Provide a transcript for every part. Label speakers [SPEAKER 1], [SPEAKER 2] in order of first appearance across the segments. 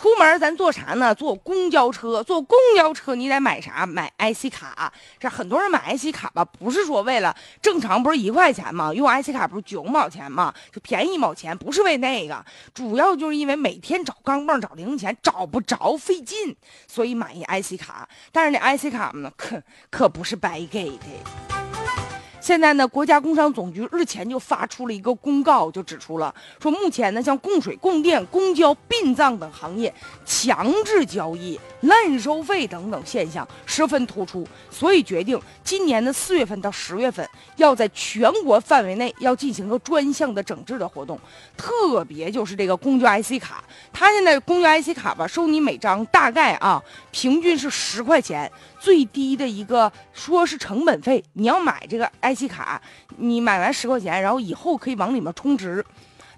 [SPEAKER 1] 出门咱坐啥呢？坐公交车，坐公交车你得买啥？买 IC 卡。这很多人买 IC 卡吧，不是说为了正常不是一块钱吗？用 IC 卡不是九毛钱吗？就便宜一毛钱，不是为那个，主要就是因为每天找钢镚、找零钱找不着，费劲，所以买一 IC 卡。但是那 IC 卡呢，可可不是白给的。现在呢，国家工商总局日前就发出了一个公告，就指出了说，目前呢，像供水、供电、公交、殡葬等行业强制交易、滥收费等等现象十分突出，所以决定今年的四月份到十月份，要在全国范围内要进行个专项的整治的活动，特别就是这个公交 IC 卡，它现在公交 IC 卡吧，收你每张大概啊，平均是十块钱。最低的一个说是成本费，你要买这个 IC 卡，你买完十块钱，然后以后可以往里面充值。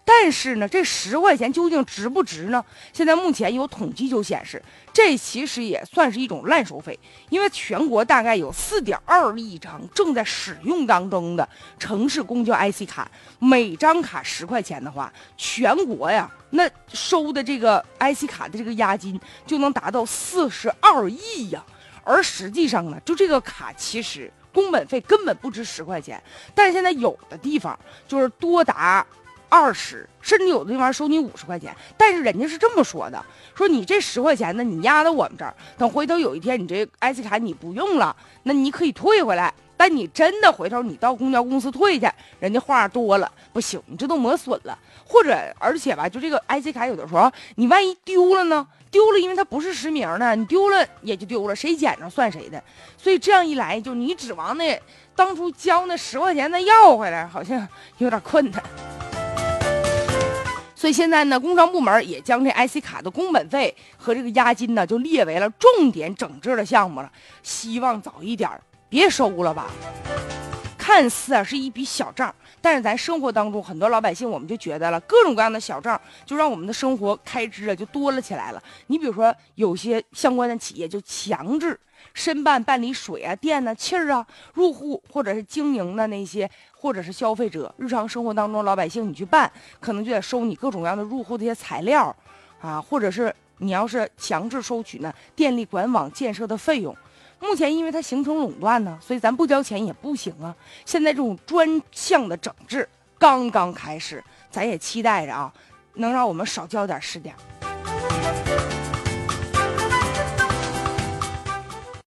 [SPEAKER 1] 但是呢，这十块钱究竟值不值呢？现在目前有统计就显示，这其实也算是一种烂收费。因为全国大概有四点二亿张正在使用当中的城市公交 IC 卡，每张卡十块钱的话，全国呀，那收的这个 IC 卡的这个押金就能达到四十二亿呀。而实际上呢，就这个卡其实工本费根本不值十块钱，但是现在有的地方就是多达二十，甚至有的地方收你五十块钱。但是人家是这么说的：说你这十块钱呢，你压到我们这儿，等回头有一天你这 IC 卡你不用了，那你可以退回来。但你真的回头你到公交公司退去，人家话多了，不行，你这都磨损了。或者而且吧，就这个 IC 卡有的时候你万一丢了呢？丢了，因为它不是实名的，你丢了也就丢了，谁捡着算谁的。所以这样一来，就你指望那当初交那十块钱再要回来，好像有点困难。所以现在呢，工商部门也将这 IC 卡的工本费和这个押金呢，就列为了重点整治的项目了。希望早一点别收了吧。看似啊是一笔小账，但是咱生活当中很多老百姓，我们就觉得了各种各样的小账，就让我们的生活开支啊就多了起来了。你比如说，有些相关的企业就强制申办办理水啊、电啊、气儿啊，入户或者是经营的那些，或者是消费者日常生活当中老百姓你去办，可能就得收你各种各样的入户的一些材料啊，或者是你要是强制收取呢电力管网建设的费用。目前因为它形成垄断呢，所以咱不交钱也不行啊。现在这种专项的整治刚刚开始，咱也期待着啊，能让我们少交点是点。